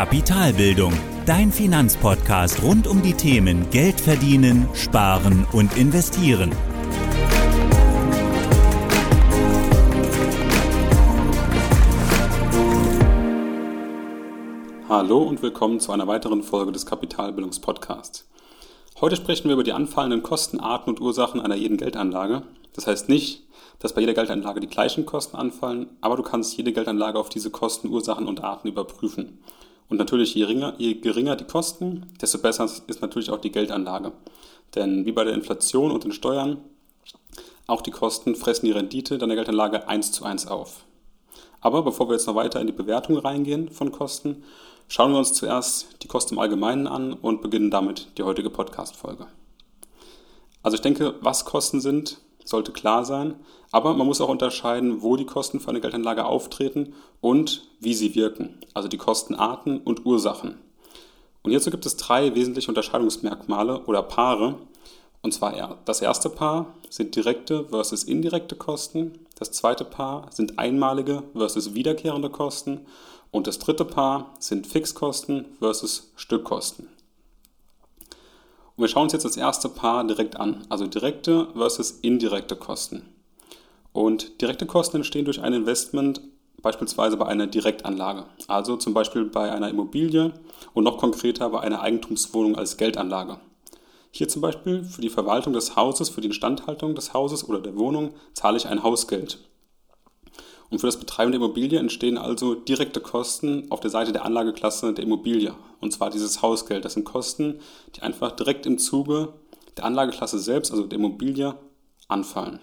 Kapitalbildung, dein Finanzpodcast rund um die Themen Geld verdienen, sparen und investieren. Hallo und willkommen zu einer weiteren Folge des Kapitalbildungspodcasts. Heute sprechen wir über die anfallenden Kosten, Arten und Ursachen einer jeden Geldanlage. Das heißt nicht, dass bei jeder Geldanlage die gleichen Kosten anfallen, aber du kannst jede Geldanlage auf diese Kosten, Ursachen und Arten überprüfen. Und natürlich, je geringer, je geringer die Kosten, desto besser ist natürlich auch die Geldanlage. Denn wie bei der Inflation und den Steuern, auch die Kosten fressen die Rendite deiner Geldanlage eins zu eins auf. Aber bevor wir jetzt noch weiter in die Bewertung reingehen von Kosten, schauen wir uns zuerst die Kosten im Allgemeinen an und beginnen damit die heutige Podcast-Folge. Also ich denke, was Kosten sind, sollte klar sein, aber man muss auch unterscheiden, wo die Kosten für eine Geldanlage auftreten und wie sie wirken, also die Kostenarten und Ursachen. Und hierzu gibt es drei wesentliche Unterscheidungsmerkmale oder Paare. Und zwar das erste Paar sind direkte versus indirekte Kosten, das zweite Paar sind einmalige versus wiederkehrende Kosten und das dritte Paar sind Fixkosten versus Stückkosten. Und wir schauen uns jetzt das erste Paar direkt an, also direkte versus indirekte Kosten. Und direkte Kosten entstehen durch ein Investment beispielsweise bei einer Direktanlage, also zum Beispiel bei einer Immobilie und noch konkreter bei einer Eigentumswohnung als Geldanlage. Hier zum Beispiel für die Verwaltung des Hauses, für die Instandhaltung des Hauses oder der Wohnung zahle ich ein Hausgeld. Und für das Betreiben der Immobilie entstehen also direkte Kosten auf der Seite der Anlageklasse der Immobilie. Und zwar dieses Hausgeld. Das sind Kosten, die einfach direkt im Zuge der Anlageklasse selbst, also der Immobilie, anfallen.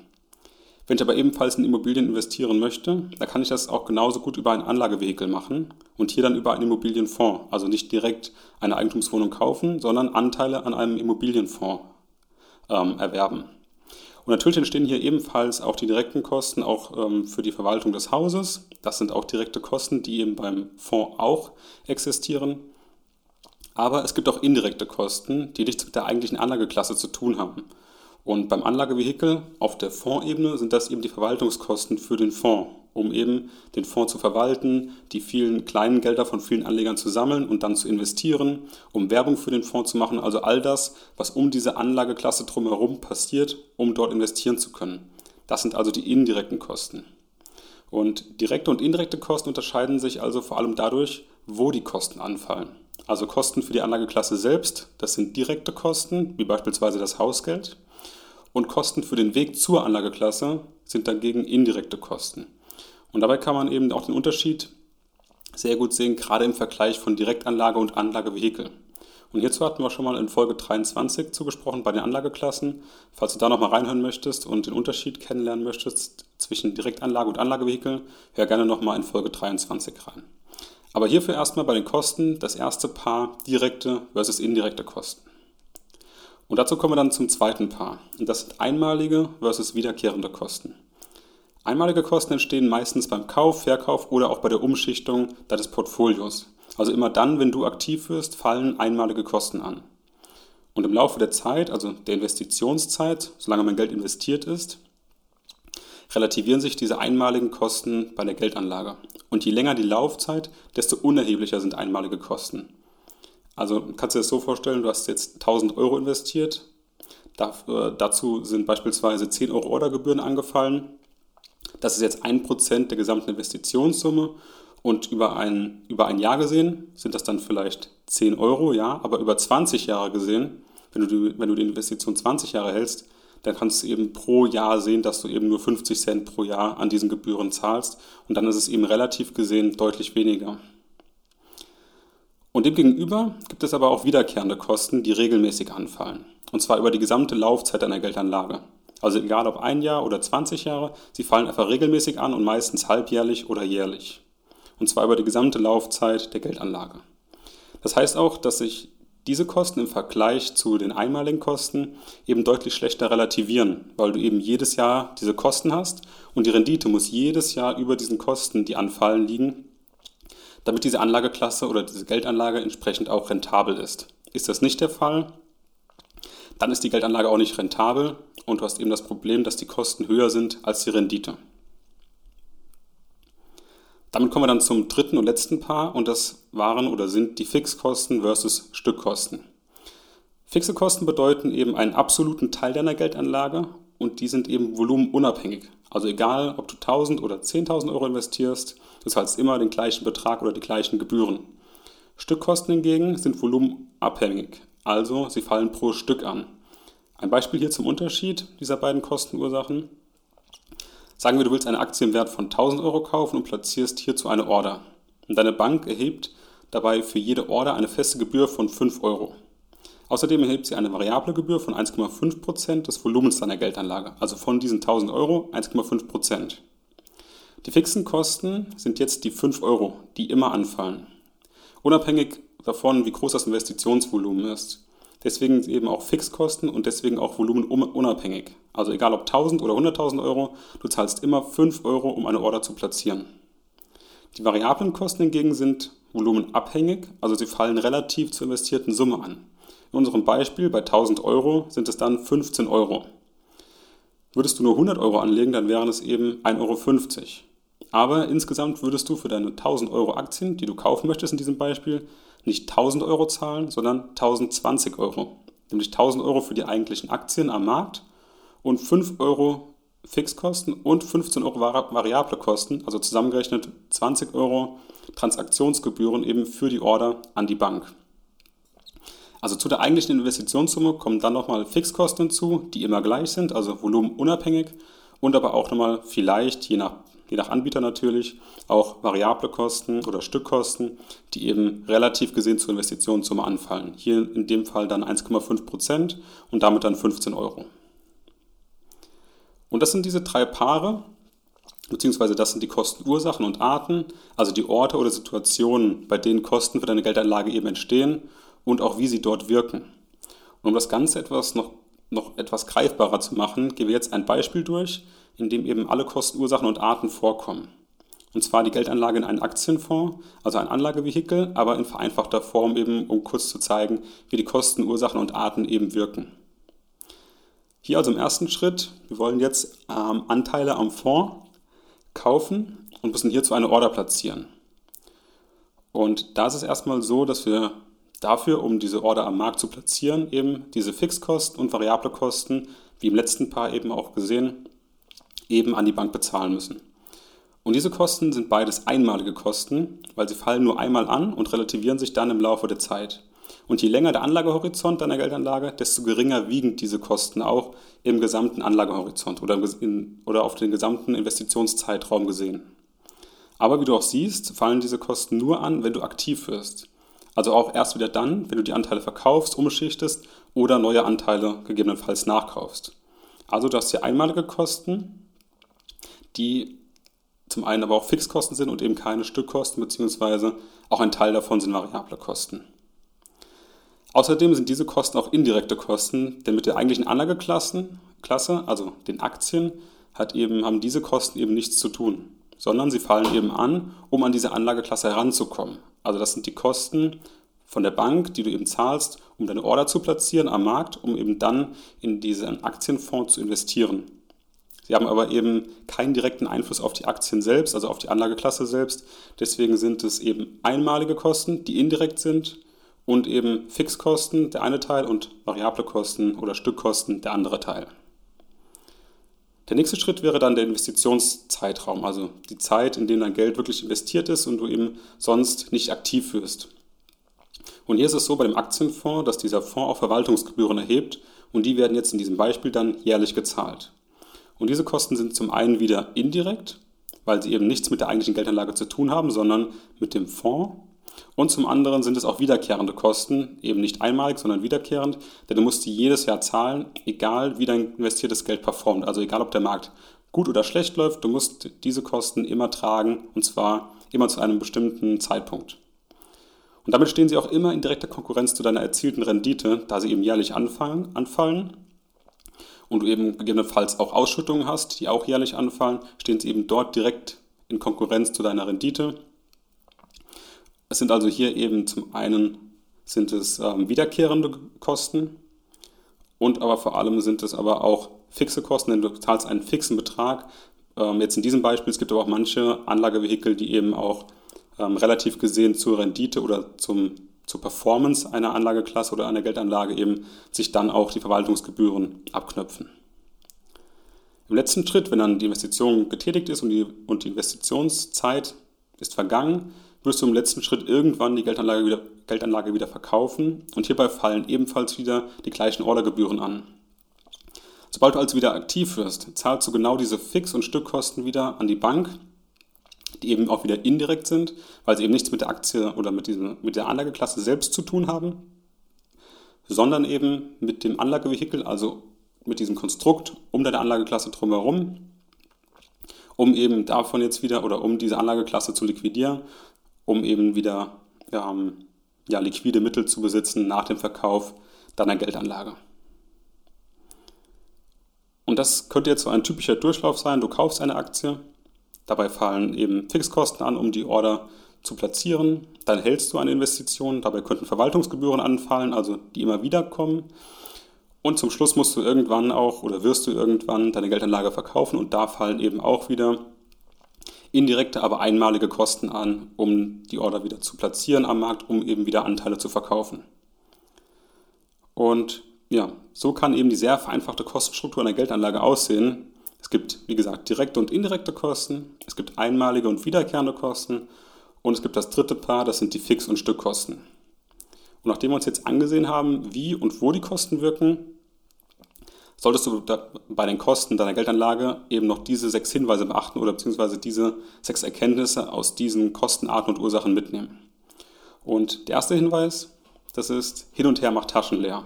Wenn ich aber ebenfalls in Immobilien investieren möchte, dann kann ich das auch genauso gut über ein Anlagevehikel machen und hier dann über einen Immobilienfonds. Also nicht direkt eine Eigentumswohnung kaufen, sondern Anteile an einem Immobilienfonds ähm, erwerben. Und natürlich entstehen hier ebenfalls auch die direkten Kosten auch ähm, für die Verwaltung des Hauses. Das sind auch direkte Kosten, die eben beim Fonds auch existieren. Aber es gibt auch indirekte Kosten, die nichts mit der eigentlichen Anlageklasse zu tun haben. Und beim Anlagevehikel auf der Fondsebene sind das eben die Verwaltungskosten für den Fonds, um eben den Fonds zu verwalten, die vielen kleinen Gelder von vielen Anlegern zu sammeln und dann zu investieren, um Werbung für den Fonds zu machen, also all das, was um diese Anlageklasse drumherum passiert, um dort investieren zu können. Das sind also die indirekten Kosten. Und direkte und indirekte Kosten unterscheiden sich also vor allem dadurch, wo die Kosten anfallen. Also Kosten für die Anlageklasse selbst, das sind direkte Kosten, wie beispielsweise das Hausgeld und Kosten für den Weg zur Anlageklasse sind dagegen indirekte Kosten. Und dabei kann man eben auch den Unterschied sehr gut sehen, gerade im Vergleich von Direktanlage und Anlagevehikel. Und hierzu hatten wir schon mal in Folge 23 zugesprochen bei den Anlageklassen. Falls du da nochmal reinhören möchtest und den Unterschied kennenlernen möchtest zwischen Direktanlage und Anlagevehikel, hör gerne nochmal in Folge 23 rein. Aber hierfür erstmal bei den Kosten das erste Paar direkte versus indirekte Kosten. Und dazu kommen wir dann zum zweiten Paar. Und das sind einmalige versus wiederkehrende Kosten. Einmalige Kosten entstehen meistens beim Kauf, Verkauf oder auch bei der Umschichtung deines Portfolios. Also immer dann, wenn du aktiv wirst, fallen einmalige Kosten an. Und im Laufe der Zeit, also der Investitionszeit, solange mein Geld investiert ist, relativieren sich diese einmaligen Kosten bei der Geldanlage. Und je länger die Laufzeit, desto unerheblicher sind einmalige Kosten. Also kannst du dir das so vorstellen, du hast jetzt 1000 Euro investiert. Dafür, dazu sind beispielsweise 10 Euro Ordergebühren angefallen. Das ist jetzt 1% der gesamten Investitionssumme. Und über ein, über ein Jahr gesehen sind das dann vielleicht 10 Euro, ja, aber über 20 Jahre gesehen, wenn du, wenn du die Investition 20 Jahre hältst, dann kannst du eben pro Jahr sehen, dass du eben nur 50 Cent pro Jahr an diesen Gebühren zahlst. Und dann ist es eben relativ gesehen deutlich weniger. Und demgegenüber gibt es aber auch wiederkehrende Kosten, die regelmäßig anfallen. Und zwar über die gesamte Laufzeit einer Geldanlage. Also egal ob ein Jahr oder 20 Jahre, sie fallen einfach regelmäßig an und meistens halbjährlich oder jährlich. Und zwar über die gesamte Laufzeit der Geldanlage. Das heißt auch, dass sich diese Kosten im Vergleich zu den einmaligen Kosten eben deutlich schlechter relativieren, weil du eben jedes Jahr diese Kosten hast und die Rendite muss jedes Jahr über diesen Kosten, die anfallen, liegen damit diese Anlageklasse oder diese Geldanlage entsprechend auch rentabel ist. Ist das nicht der Fall, dann ist die Geldanlage auch nicht rentabel und du hast eben das Problem, dass die Kosten höher sind als die Rendite. Damit kommen wir dann zum dritten und letzten Paar und das waren oder sind die Fixkosten versus Stückkosten. Fixe Kosten bedeuten eben einen absoluten Teil deiner Geldanlage und die sind eben volumenunabhängig. Also egal, ob du 1000 oder 10.000 Euro investierst, du zahlst immer den gleichen Betrag oder die gleichen Gebühren. Stückkosten hingegen sind volumenabhängig, also sie fallen pro Stück an. Ein Beispiel hier zum Unterschied dieser beiden Kostenursachen. Sagen wir, du willst eine Aktie im Wert von 1000 Euro kaufen und platzierst hierzu eine Order. Und deine Bank erhebt dabei für jede Order eine feste Gebühr von 5 Euro. Außerdem erhebt sie eine variable Gebühr von 1,5% des Volumens deiner Geldanlage, also von diesen 1000 Euro 1,5%. Die fixen Kosten sind jetzt die 5 Euro, die immer anfallen. Unabhängig davon, wie groß das Investitionsvolumen ist. Deswegen eben auch Fixkosten und deswegen auch volumenunabhängig. Also egal ob 1000 oder 100.000 Euro, du zahlst immer 5 Euro, um eine Order zu platzieren. Die variablen Kosten hingegen sind volumenabhängig, also sie fallen relativ zur investierten Summe an. In unserem Beispiel bei 1000 Euro sind es dann 15 Euro. Würdest du nur 100 Euro anlegen, dann wären es eben 1,50 Euro. Aber insgesamt würdest du für deine 1000 Euro Aktien, die du kaufen möchtest in diesem Beispiel, nicht 1000 Euro zahlen, sondern 1020 Euro. Nämlich 1000 Euro für die eigentlichen Aktien am Markt und 5 Euro Fixkosten und 15 Euro variable Kosten, also zusammengerechnet 20 Euro Transaktionsgebühren eben für die Order an die Bank. Also zu der eigentlichen Investitionssumme kommen dann nochmal Fixkosten hinzu, die immer gleich sind, also volumenunabhängig und aber auch nochmal vielleicht, je nach, je nach Anbieter natürlich, auch variable Kosten oder Stückkosten, die eben relativ gesehen zur Investitionssumme anfallen. Hier in dem Fall dann 1,5 Prozent und damit dann 15 Euro. Und das sind diese drei Paare, beziehungsweise das sind die Kostenursachen und Arten, also die Orte oder Situationen, bei denen Kosten für deine Geldanlage eben entstehen und auch wie sie dort wirken. Und um das Ganze etwas noch, noch etwas greifbarer zu machen, gehen wir jetzt ein Beispiel durch, in dem eben alle Kostenursachen und Arten vorkommen. Und zwar die Geldanlage in einen Aktienfonds, also ein Anlagevehikel, aber in vereinfachter Form eben, um kurz zu zeigen, wie die Kostenursachen und Arten eben wirken. Hier also im ersten Schritt, wir wollen jetzt ähm, Anteile am Fonds kaufen und müssen hierzu eine Order platzieren. Und da ist es erstmal so, dass wir Dafür, um diese Order am Markt zu platzieren, eben diese Fixkosten und variable Kosten, wie im letzten Paar eben auch gesehen, eben an die Bank bezahlen müssen. Und diese Kosten sind beides einmalige Kosten, weil sie fallen nur einmal an und relativieren sich dann im Laufe der Zeit. Und je länger der Anlagehorizont deiner Geldanlage, desto geringer wiegen diese Kosten auch im gesamten Anlagehorizont oder, in, oder auf den gesamten Investitionszeitraum gesehen. Aber wie du auch siehst, fallen diese Kosten nur an, wenn du aktiv wirst. Also auch erst wieder dann, wenn du die Anteile verkaufst, umschichtest oder neue Anteile gegebenenfalls nachkaufst. Also du hast hier einmalige Kosten, die zum einen aber auch Fixkosten sind und eben keine Stückkosten, beziehungsweise auch ein Teil davon sind variable Kosten. Außerdem sind diese Kosten auch indirekte Kosten, denn mit der eigentlichen Anlageklasse, also den Aktien, hat eben, haben diese Kosten eben nichts zu tun, sondern sie fallen eben an, um an diese Anlageklasse heranzukommen. Also das sind die Kosten von der Bank, die du eben zahlst, um deine Order zu platzieren am Markt, um eben dann in diesen Aktienfonds zu investieren. Sie haben aber eben keinen direkten Einfluss auf die Aktien selbst, also auf die Anlageklasse selbst. Deswegen sind es eben einmalige Kosten, die indirekt sind und eben Fixkosten, der eine Teil, und variable Kosten oder Stückkosten, der andere Teil. Der nächste Schritt wäre dann der Investitionszeitraum, also die Zeit, in der dein Geld wirklich investiert ist und du eben sonst nicht aktiv wirst. Und hier ist es so bei dem Aktienfonds, dass dieser Fonds auch Verwaltungsgebühren erhebt und die werden jetzt in diesem Beispiel dann jährlich gezahlt. Und diese Kosten sind zum einen wieder indirekt, weil sie eben nichts mit der eigentlichen Geldanlage zu tun haben, sondern mit dem Fonds und zum anderen sind es auch wiederkehrende Kosten, eben nicht einmalig, sondern wiederkehrend, denn du musst die jedes Jahr zahlen, egal wie dein investiertes Geld performt. Also egal, ob der Markt gut oder schlecht läuft, du musst diese Kosten immer tragen und zwar immer zu einem bestimmten Zeitpunkt. Und damit stehen sie auch immer in direkter Konkurrenz zu deiner erzielten Rendite, da sie eben jährlich anfallen, anfallen und du eben gegebenenfalls auch Ausschüttungen hast, die auch jährlich anfallen, stehen sie eben dort direkt in Konkurrenz zu deiner Rendite es sind also hier eben zum einen sind es ähm, wiederkehrende Kosten und aber vor allem sind es aber auch fixe Kosten, denn du zahlst einen fixen Betrag Ähm, jetzt in diesem Beispiel, es gibt aber auch manche Anlagevehikel, die eben auch ähm, relativ gesehen zur Rendite oder zum, zur Performance einer Anlageklasse oder einer Geldanlage eben sich dann auch die Verwaltungsgebühren abknöpfen. Im letzten Schritt, wenn dann die Investition getätigt ist und die, und die Investitionszeit ist vergangen, wirst du im letzten Schritt irgendwann die Geldanlage wieder, Geldanlage wieder verkaufen und hierbei fallen ebenfalls wieder die gleichen Ordergebühren an. Sobald du also wieder aktiv wirst, zahlst du genau diese Fix- und Stückkosten wieder an die Bank, die eben auch wieder indirekt sind, weil sie eben nichts mit der Aktie oder mit, diesem, mit der Anlageklasse selbst zu tun haben, sondern eben mit dem Anlagevehikel, also mit diesem Konstrukt um deine Anlageklasse drumherum, um eben davon jetzt wieder oder um diese Anlageklasse zu liquidieren, um eben wieder ähm, ja, liquide Mittel zu besitzen nach dem Verkauf deiner Geldanlage. Und das könnte jetzt so ein typischer Durchlauf sein. Du kaufst eine Aktie, dabei fallen eben Fixkosten an, um die Order zu platzieren. Dann hältst du eine Investition, dabei könnten Verwaltungsgebühren anfallen, also die immer wieder kommen. Und zum Schluss musst du irgendwann auch oder wirst du irgendwann deine Geldanlage verkaufen und da fallen eben auch wieder indirekte, aber einmalige Kosten an, um die Order wieder zu platzieren am Markt, um eben wieder Anteile zu verkaufen. Und ja, so kann eben die sehr vereinfachte Kostenstruktur einer Geldanlage aussehen. Es gibt, wie gesagt, direkte und indirekte Kosten, es gibt einmalige und wiederkehrende Kosten und es gibt das dritte Paar, das sind die Fix- und Stückkosten. Und nachdem wir uns jetzt angesehen haben, wie und wo die Kosten wirken, solltest du bei den Kosten deiner Geldanlage eben noch diese sechs Hinweise beachten oder beziehungsweise diese sechs Erkenntnisse aus diesen Kostenarten und Ursachen mitnehmen. Und der erste Hinweis, das ist hin und her macht Taschen leer.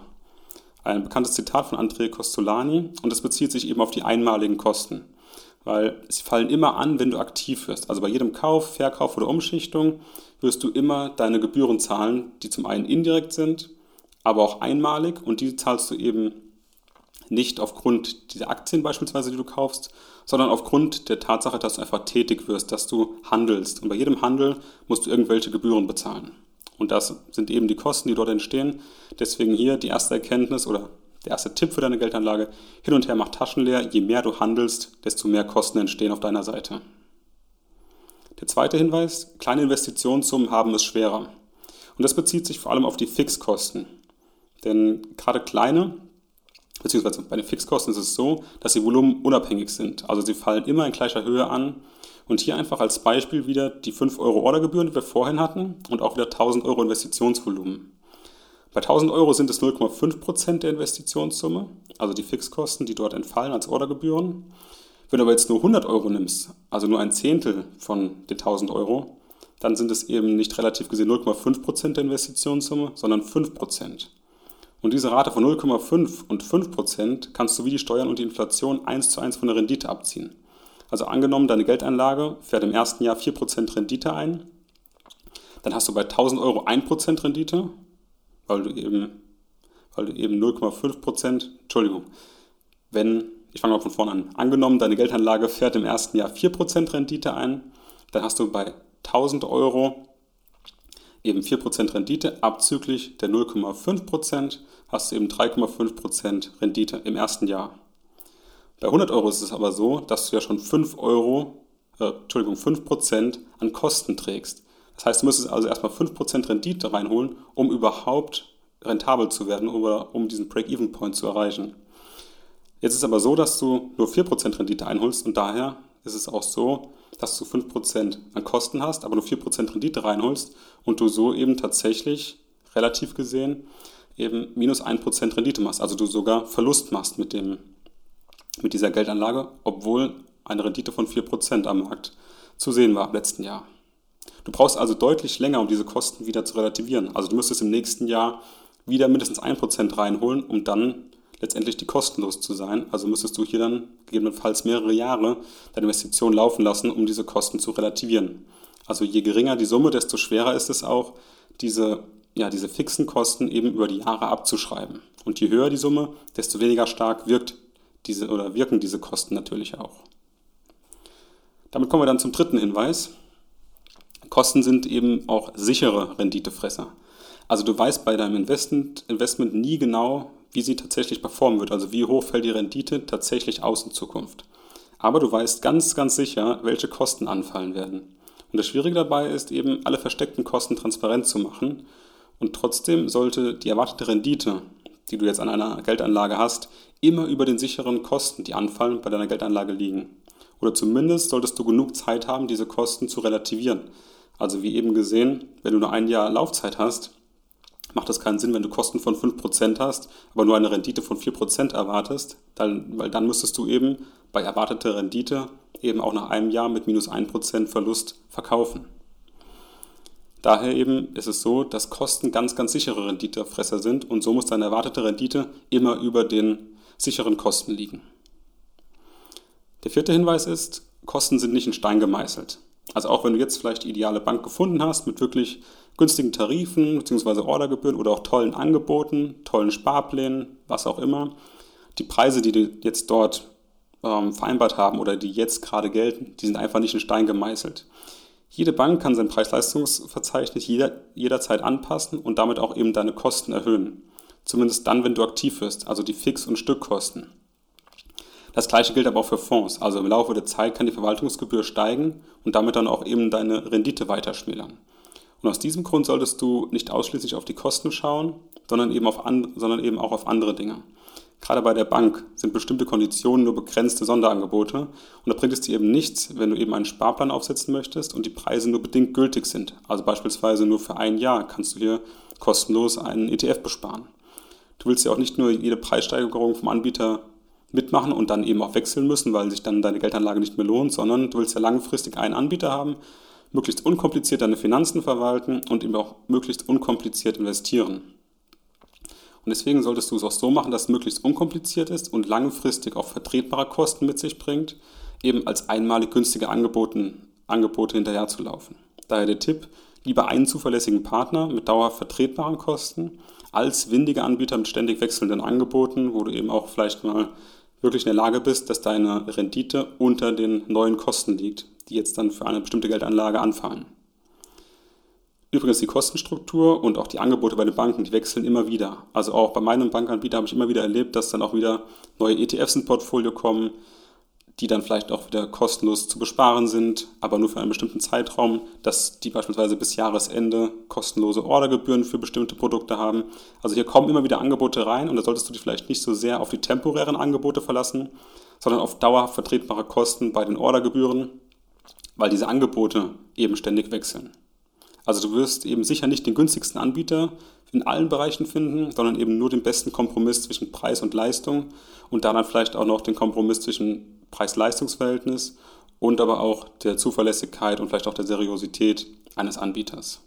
Ein bekanntes Zitat von André Costolani und das bezieht sich eben auf die einmaligen Kosten. Weil sie fallen immer an, wenn du aktiv wirst. Also bei jedem Kauf, Verkauf oder Umschichtung wirst du immer deine Gebühren zahlen, die zum einen indirekt sind, aber auch einmalig und die zahlst du eben nicht aufgrund dieser Aktien beispielsweise, die du kaufst, sondern aufgrund der Tatsache, dass du einfach tätig wirst, dass du handelst. Und bei jedem Handel musst du irgendwelche Gebühren bezahlen. Und das sind eben die Kosten, die dort entstehen. Deswegen hier die erste Erkenntnis oder der erste Tipp für deine Geldanlage. Hin und her macht Taschen leer. Je mehr du handelst, desto mehr Kosten entstehen auf deiner Seite. Der zweite Hinweis, kleine Investitionssummen haben es schwerer. Und das bezieht sich vor allem auf die Fixkosten. Denn gerade kleine, beziehungsweise bei den Fixkosten ist es so, dass sie volumenunabhängig sind. Also sie fallen immer in gleicher Höhe an. Und hier einfach als Beispiel wieder die 5 Euro Ordergebühren, die wir vorhin hatten, und auch wieder 1000 Euro Investitionsvolumen. Bei 1000 Euro sind es 0,5% der Investitionssumme, also die Fixkosten, die dort entfallen als Ordergebühren. Wenn du aber jetzt nur 100 Euro nimmst, also nur ein Zehntel von den 1000 Euro, dann sind es eben nicht relativ gesehen 0,5% der Investitionssumme, sondern 5%. Und diese Rate von 0,5 und 5% kannst du wie die Steuern und die Inflation eins zu eins von der Rendite abziehen. Also angenommen, deine Geldanlage fährt im ersten Jahr 4% Rendite ein, dann hast du bei 1000 Euro 1% Rendite, weil du eben, weil du eben 0,5%, Entschuldigung, wenn, ich fange mal von vorne an, angenommen, deine Geldanlage fährt im ersten Jahr 4% Rendite ein, dann hast du bei 1000 Euro eben 4% Rendite, abzüglich der 0,5% hast du eben 3,5% Rendite im ersten Jahr. Bei 100 Euro ist es aber so, dass du ja schon 5 Euro, äh, Entschuldigung, 5% an Kosten trägst. Das heißt, du müsstest also erstmal 5% Rendite reinholen, um überhaupt rentabel zu werden oder um diesen Break-Even-Point zu erreichen. Jetzt ist es aber so, dass du nur 4% Rendite einholst und daher ist es auch so, dass du 5% an Kosten hast, aber nur 4% Rendite reinholst und du so eben tatsächlich relativ gesehen eben minus 1% Rendite machst. Also du sogar Verlust machst mit, dem, mit dieser Geldanlage, obwohl eine Rendite von 4% am Markt zu sehen war im letzten Jahr. Du brauchst also deutlich länger, um diese Kosten wieder zu relativieren. Also du müsstest im nächsten Jahr wieder mindestens 1% reinholen, um dann letztendlich die kostenlos zu sein. Also müsstest du hier dann gegebenenfalls mehrere Jahre deine Investition laufen lassen, um diese Kosten zu relativieren. Also je geringer die Summe, desto schwerer ist es auch, diese, ja, diese fixen Kosten eben über die Jahre abzuschreiben. Und je höher die Summe, desto weniger stark wirkt diese oder wirken diese Kosten natürlich auch. Damit kommen wir dann zum dritten Hinweis. Kosten sind eben auch sichere Renditefresser. Also du weißt bei deinem Investment, Investment nie genau, wie sie tatsächlich performen wird, also wie hoch fällt die Rendite tatsächlich aus in Zukunft. aber du weißt ganz, ganz sicher, welche Kosten anfallen werden. Und das Schwierige dabei ist eben, alle versteckten Kosten transparent zu machen. Und trotzdem sollte die erwartete Rendite, die du jetzt an einer Geldanlage hast, immer über den sicheren Kosten, die anfallen, bei deiner Geldanlage liegen. Oder zumindest solltest du genug Zeit haben, diese Kosten zu relativieren. Also wie eben gesehen, wenn du nur ein Jahr Laufzeit hast, macht das keinen Sinn, wenn du Kosten von 5% hast, aber nur eine Rendite von 4% erwartest, dann, weil dann müsstest du eben bei erwarteter Rendite eben auch nach einem Jahr mit minus 1% Verlust verkaufen. Daher eben ist es so, dass Kosten ganz, ganz sichere Renditefresser sind und so muss deine erwartete Rendite immer über den sicheren Kosten liegen. Der vierte Hinweis ist, Kosten sind nicht in Stein gemeißelt. Also auch wenn du jetzt vielleicht die ideale Bank gefunden hast mit wirklich günstigen Tarifen bzw. Ordergebühren oder auch tollen Angeboten, tollen Sparplänen, was auch immer, die Preise, die du jetzt dort ähm, vereinbart haben oder die jetzt gerade gelten, die sind einfach nicht in Stein gemeißelt. Jede Bank kann sein Preis-Leistungsverzeichnis jeder, jederzeit anpassen und damit auch eben deine Kosten erhöhen. Zumindest dann, wenn du aktiv wirst, also die Fix- und Stückkosten. Das gleiche gilt aber auch für Fonds. Also im Laufe der Zeit kann die Verwaltungsgebühr steigen und damit dann auch eben deine Rendite weiter schmälern. Und aus diesem Grund solltest du nicht ausschließlich auf die Kosten schauen, sondern eben, auf an, sondern eben auch auf andere Dinge. Gerade bei der Bank sind bestimmte Konditionen nur begrenzte Sonderangebote und da bringt es dir eben nichts, wenn du eben einen Sparplan aufsetzen möchtest und die Preise nur bedingt gültig sind. Also beispielsweise nur für ein Jahr kannst du hier kostenlos einen ETF besparen. Du willst ja auch nicht nur jede Preissteigerung vom Anbieter mitmachen und dann eben auch wechseln müssen, weil sich dann deine Geldanlage nicht mehr lohnt, sondern du willst ja langfristig einen Anbieter haben, möglichst unkompliziert deine Finanzen verwalten und eben auch möglichst unkompliziert investieren. Und deswegen solltest du es auch so machen, dass es möglichst unkompliziert ist und langfristig auch vertretbare Kosten mit sich bringt, eben als einmalig günstige Angeboten, Angebote hinterherzulaufen. Daher der Tipp, lieber einen zuverlässigen Partner mit dauerhaft vertretbaren Kosten als windige Anbieter mit ständig wechselnden Angeboten, wo du eben auch vielleicht mal wirklich in der Lage bist, dass deine Rendite unter den neuen Kosten liegt, die jetzt dann für eine bestimmte Geldanlage anfallen. Übrigens die Kostenstruktur und auch die Angebote bei den Banken, die wechseln immer wieder. Also auch bei meinem Bankanbieter habe ich immer wieder erlebt, dass dann auch wieder neue ETFs ins Portfolio kommen, die dann vielleicht auch wieder kostenlos zu besparen sind, aber nur für einen bestimmten Zeitraum, dass die beispielsweise bis Jahresende kostenlose Ordergebühren für bestimmte Produkte haben. Also hier kommen immer wieder Angebote rein und da solltest du dich vielleicht nicht so sehr auf die temporären Angebote verlassen, sondern auf dauerhaft vertretbare Kosten bei den Ordergebühren, weil diese Angebote eben ständig wechseln. Also du wirst eben sicher nicht den günstigsten Anbieter in allen Bereichen finden, sondern eben nur den besten Kompromiss zwischen Preis und Leistung und dann vielleicht auch noch den Kompromiss zwischen Preis-Leistungs-Verhältnis und aber auch der Zuverlässigkeit und vielleicht auch der Seriosität eines Anbieters.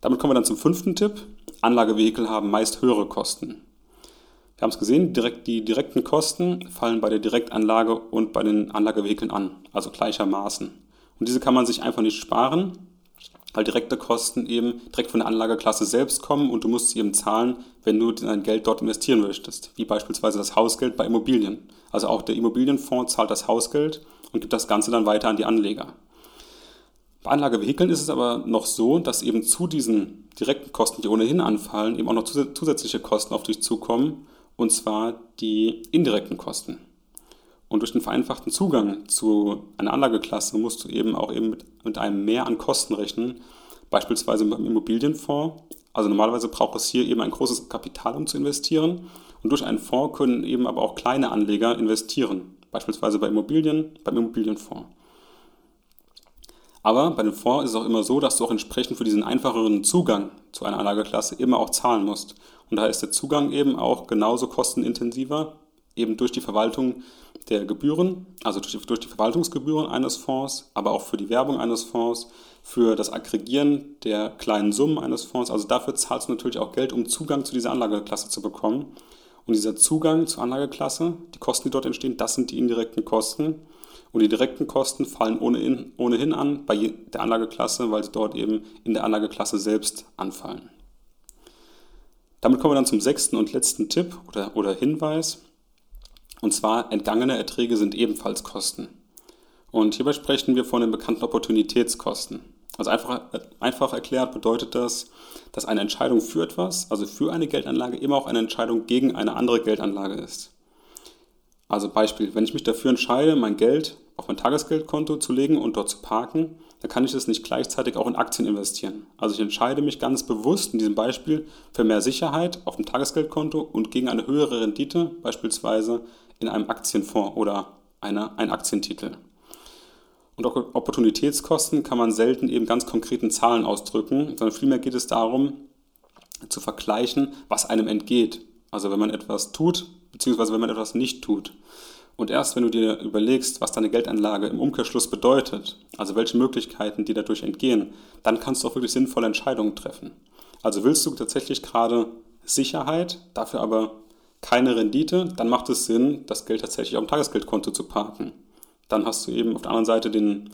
Damit kommen wir dann zum fünften Tipp. Anlagevehikel haben meist höhere Kosten. Wir haben es gesehen, direkt, die direkten Kosten fallen bei der Direktanlage und bei den Anlagevehikeln an, also gleichermaßen. Und diese kann man sich einfach nicht sparen, weil direkte Kosten eben direkt von der Anlageklasse selbst kommen und du musst sie eben zahlen, wenn du dein Geld dort investieren möchtest, wie beispielsweise das Hausgeld bei Immobilien. Also auch der Immobilienfonds zahlt das Hausgeld und gibt das Ganze dann weiter an die Anleger. Bei Anlagevehikeln ist es aber noch so, dass eben zu diesen direkten Kosten, die ohnehin anfallen, eben auch noch zusätzliche Kosten auf dich zukommen, und zwar die indirekten Kosten. Und durch den vereinfachten Zugang zu einer Anlageklasse musst du eben auch eben mit, mit einem Mehr an Kosten rechnen, beispielsweise beim Immobilienfonds. Also normalerweise braucht es hier eben ein großes Kapital, um zu investieren. Und durch einen Fonds können eben aber auch kleine Anleger investieren, beispielsweise bei Immobilien, beim Immobilienfonds. Aber bei dem Fonds ist es auch immer so, dass du auch entsprechend für diesen einfacheren Zugang zu einer Anlageklasse immer auch zahlen musst. Und da ist der Zugang eben auch genauso kostenintensiver, eben durch die Verwaltung der Gebühren, also durch die, durch die Verwaltungsgebühren eines Fonds, aber auch für die Werbung eines Fonds, für das Aggregieren der kleinen Summen eines Fonds. Also dafür zahlst du natürlich auch Geld, um Zugang zu dieser Anlageklasse zu bekommen. Und dieser Zugang zur Anlageklasse, die Kosten, die dort entstehen, das sind die indirekten Kosten. Und die direkten Kosten fallen ohnehin, ohnehin an bei der Anlageklasse, weil sie dort eben in der Anlageklasse selbst anfallen. Damit kommen wir dann zum sechsten und letzten Tipp oder, oder Hinweis. Und zwar entgangene Erträge sind ebenfalls Kosten. Und hierbei sprechen wir von den bekannten Opportunitätskosten. Also einfach, einfach erklärt bedeutet das, dass eine Entscheidung für etwas, also für eine Geldanlage, immer auch eine Entscheidung gegen eine andere Geldanlage ist. Also Beispiel, wenn ich mich dafür entscheide, mein Geld auf mein Tagesgeldkonto zu legen und dort zu parken, dann kann ich das nicht gleichzeitig auch in Aktien investieren. Also ich entscheide mich ganz bewusst in diesem Beispiel für mehr Sicherheit auf dem Tagesgeldkonto und gegen eine höhere Rendite, beispielsweise in einem Aktienfonds oder eine, ein Aktientitel. Und Opportunitätskosten kann man selten eben ganz konkreten Zahlen ausdrücken, sondern vielmehr geht es darum, zu vergleichen, was einem entgeht. Also wenn man etwas tut, beziehungsweise wenn man etwas nicht tut. Und erst wenn du dir überlegst, was deine Geldanlage im Umkehrschluss bedeutet, also welche Möglichkeiten dir dadurch entgehen, dann kannst du auch wirklich sinnvolle Entscheidungen treffen. Also willst du tatsächlich gerade Sicherheit, dafür aber keine Rendite, dann macht es Sinn, das Geld tatsächlich auf dem Tagesgeldkonto zu parken. Dann hast du eben auf der anderen Seite den,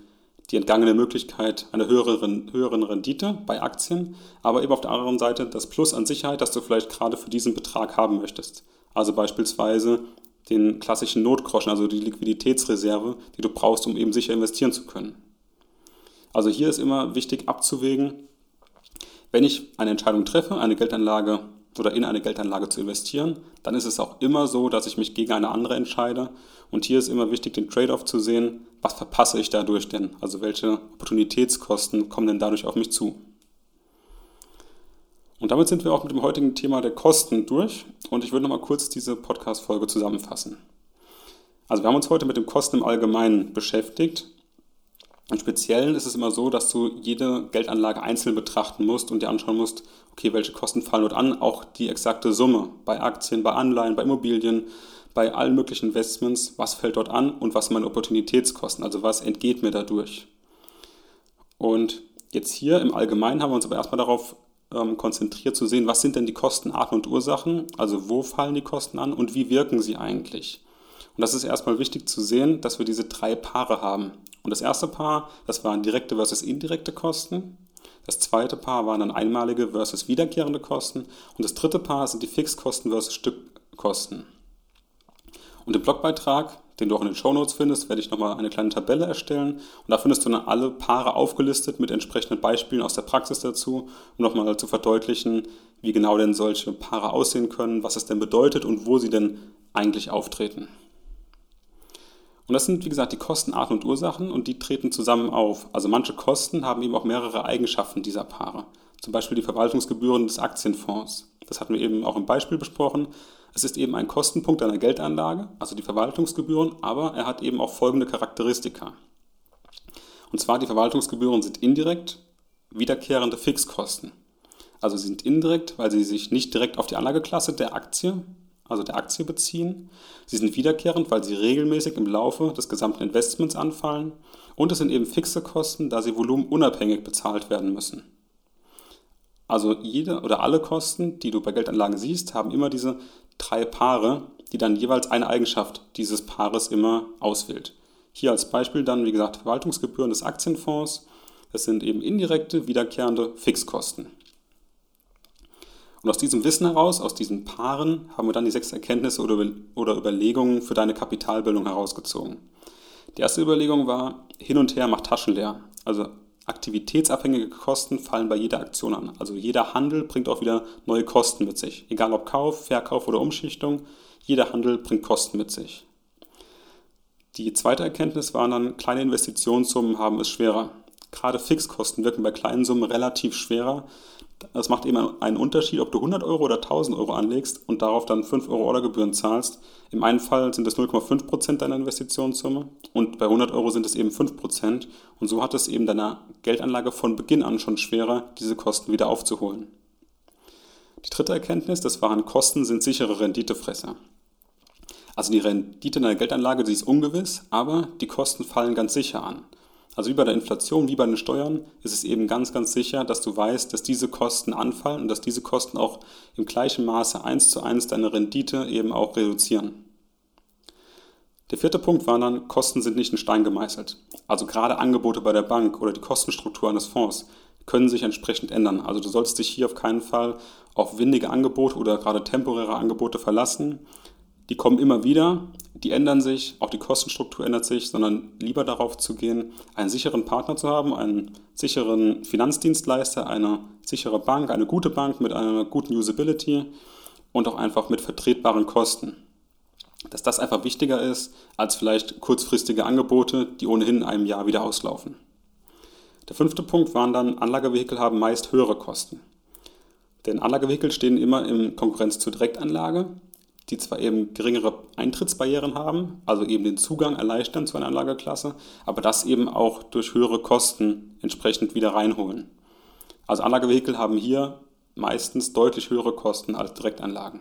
die entgangene Möglichkeit einer höheren, höheren Rendite bei Aktien, aber eben auf der anderen Seite das Plus an Sicherheit, das du vielleicht gerade für diesen Betrag haben möchtest. Also beispielsweise den klassischen Notgroschen, also die Liquiditätsreserve, die du brauchst, um eben sicher investieren zu können. Also hier ist immer wichtig abzuwägen, wenn ich eine Entscheidung treffe, eine Geldanlage oder in eine Geldanlage zu investieren, dann ist es auch immer so, dass ich mich gegen eine andere entscheide. Und hier ist immer wichtig, den Trade-off zu sehen, was verpasse ich dadurch denn? Also welche Opportunitätskosten kommen denn dadurch auf mich zu? Und damit sind wir auch mit dem heutigen Thema der Kosten durch. Und ich würde nochmal kurz diese Podcast-Folge zusammenfassen. Also wir haben uns heute mit den Kosten im Allgemeinen beschäftigt. Im Speziellen ist es immer so, dass du jede Geldanlage einzeln betrachten musst und dir anschauen musst, okay, welche Kosten fallen dort an, auch die exakte Summe bei Aktien, bei Anleihen, bei Immobilien, bei allen möglichen Investments, was fällt dort an und was sind meine Opportunitätskosten, also was entgeht mir dadurch. Und jetzt hier im Allgemeinen haben wir uns aber erstmal darauf ähm, konzentriert zu sehen, was sind denn die Kostenarten und Ursachen, also wo fallen die Kosten an und wie wirken sie eigentlich. Und das ist erstmal wichtig zu sehen, dass wir diese drei Paare haben. Und das erste Paar, das waren direkte versus indirekte Kosten. Das zweite Paar waren dann einmalige versus wiederkehrende Kosten. Und das dritte Paar sind die Fixkosten versus Stückkosten. Und im Blogbeitrag, den du auch in den Shownotes findest, werde ich nochmal eine kleine Tabelle erstellen. Und da findest du dann alle Paare aufgelistet mit entsprechenden Beispielen aus der Praxis dazu, um nochmal zu verdeutlichen, wie genau denn solche Paare aussehen können, was es denn bedeutet und wo sie denn eigentlich auftreten. Und das sind, wie gesagt, die Kostenarten und Ursachen und die treten zusammen auf. Also manche Kosten haben eben auch mehrere Eigenschaften dieser Paare. Zum Beispiel die Verwaltungsgebühren des Aktienfonds. Das hatten wir eben auch im Beispiel besprochen. Es ist eben ein Kostenpunkt einer Geldanlage, also die Verwaltungsgebühren, aber er hat eben auch folgende Charakteristika. Und zwar die Verwaltungsgebühren sind indirekt wiederkehrende Fixkosten. Also sie sind indirekt, weil sie sich nicht direkt auf die Anlageklasse der Aktie also der Aktie beziehen. Sie sind wiederkehrend, weil sie regelmäßig im Laufe des gesamten Investments anfallen. Und es sind eben fixe Kosten, da sie volumenunabhängig bezahlt werden müssen. Also jede oder alle Kosten, die du bei Geldanlagen siehst, haben immer diese drei Paare, die dann jeweils eine Eigenschaft dieses Paares immer auswählt. Hier als Beispiel dann, wie gesagt, Verwaltungsgebühren des Aktienfonds. Das sind eben indirekte, wiederkehrende Fixkosten. Und aus diesem Wissen heraus, aus diesen Paaren, haben wir dann die sechs Erkenntnisse oder, oder Überlegungen für deine Kapitalbildung herausgezogen. Die erste Überlegung war, hin und her macht Taschen leer. Also aktivitätsabhängige Kosten fallen bei jeder Aktion an. Also jeder Handel bringt auch wieder neue Kosten mit sich. Egal ob Kauf, Verkauf oder Umschichtung, jeder Handel bringt Kosten mit sich. Die zweite Erkenntnis war dann, kleine Investitionssummen haben es schwerer. Gerade Fixkosten wirken bei kleinen Summen relativ schwerer, es macht eben einen Unterschied, ob du 100 Euro oder 1000 Euro anlegst und darauf dann 5 Euro Ordergebühren zahlst. Im einen Fall sind es 0,5% deiner Investitionssumme und bei 100 Euro sind es eben 5%. Und so hat es eben deiner Geldanlage von Beginn an schon schwerer, diese Kosten wieder aufzuholen. Die dritte Erkenntnis, das waren Kosten sind sichere Renditefresser. Also die Rendite deiner Geldanlage, die ist ungewiss, aber die Kosten fallen ganz sicher an. Also wie bei der Inflation, wie bei den Steuern, ist es eben ganz, ganz sicher, dass du weißt, dass diese Kosten anfallen und dass diese Kosten auch im gleichen Maße eins zu eins deine Rendite eben auch reduzieren. Der vierte Punkt war dann, Kosten sind nicht in Stein gemeißelt. Also gerade Angebote bei der Bank oder die Kostenstruktur eines Fonds können sich entsprechend ändern. Also du solltest dich hier auf keinen Fall auf windige Angebote oder gerade temporäre Angebote verlassen, die kommen immer wieder, die ändern sich, auch die Kostenstruktur ändert sich, sondern lieber darauf zu gehen, einen sicheren Partner zu haben, einen sicheren Finanzdienstleister, eine sichere Bank, eine gute Bank mit einer guten Usability und auch einfach mit vertretbaren Kosten. dass das einfach wichtiger ist als vielleicht kurzfristige Angebote, die ohnehin in einem Jahr wieder auslaufen. Der fünfte Punkt waren dann, Anlagevehikel haben meist höhere Kosten. Denn Anlagevehikel stehen immer in Konkurrenz zur Direktanlage, die zwar eben geringere Eintrittsbarrieren haben, also eben den Zugang erleichtern zu einer Anlageklasse, aber das eben auch durch höhere Kosten entsprechend wieder reinholen. Also Anlagevehikel haben hier meistens deutlich höhere Kosten als Direktanlagen.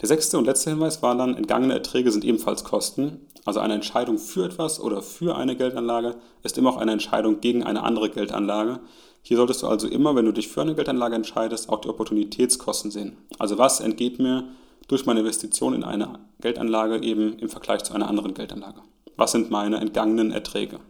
Der sechste und letzte Hinweis war dann, entgangene Erträge sind ebenfalls Kosten. Also eine Entscheidung für etwas oder für eine Geldanlage ist immer auch eine Entscheidung gegen eine andere Geldanlage. Hier solltest du also immer, wenn du dich für eine Geldanlage entscheidest, auch die Opportunitätskosten sehen. Also was entgeht mir durch meine Investition in eine Geldanlage eben im Vergleich zu einer anderen Geldanlage? Was sind meine entgangenen Erträge?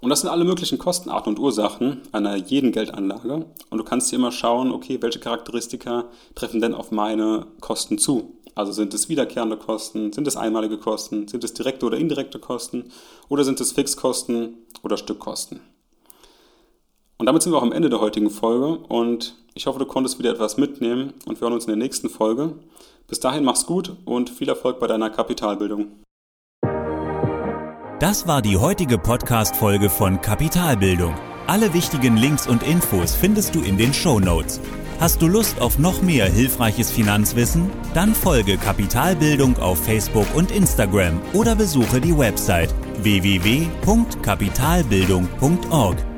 Und das sind alle möglichen Kostenarten und Ursachen einer jeden Geldanlage. Und du kannst hier immer schauen, okay, welche Charakteristika treffen denn auf meine Kosten zu? Also sind es wiederkehrende Kosten, sind es einmalige Kosten, sind es direkte oder indirekte Kosten oder sind es Fixkosten oder Stückkosten? Und damit sind wir auch am Ende der heutigen Folge und ich hoffe, du konntest wieder etwas mitnehmen und wir hören uns in der nächsten Folge. Bis dahin mach's gut und viel Erfolg bei deiner Kapitalbildung. Das war die heutige Podcast-Folge von Kapitalbildung. Alle wichtigen Links und Infos findest du in den Show Notes. Hast du Lust auf noch mehr hilfreiches Finanzwissen? Dann folge Kapitalbildung auf Facebook und Instagram oder besuche die Website www.kapitalbildung.org.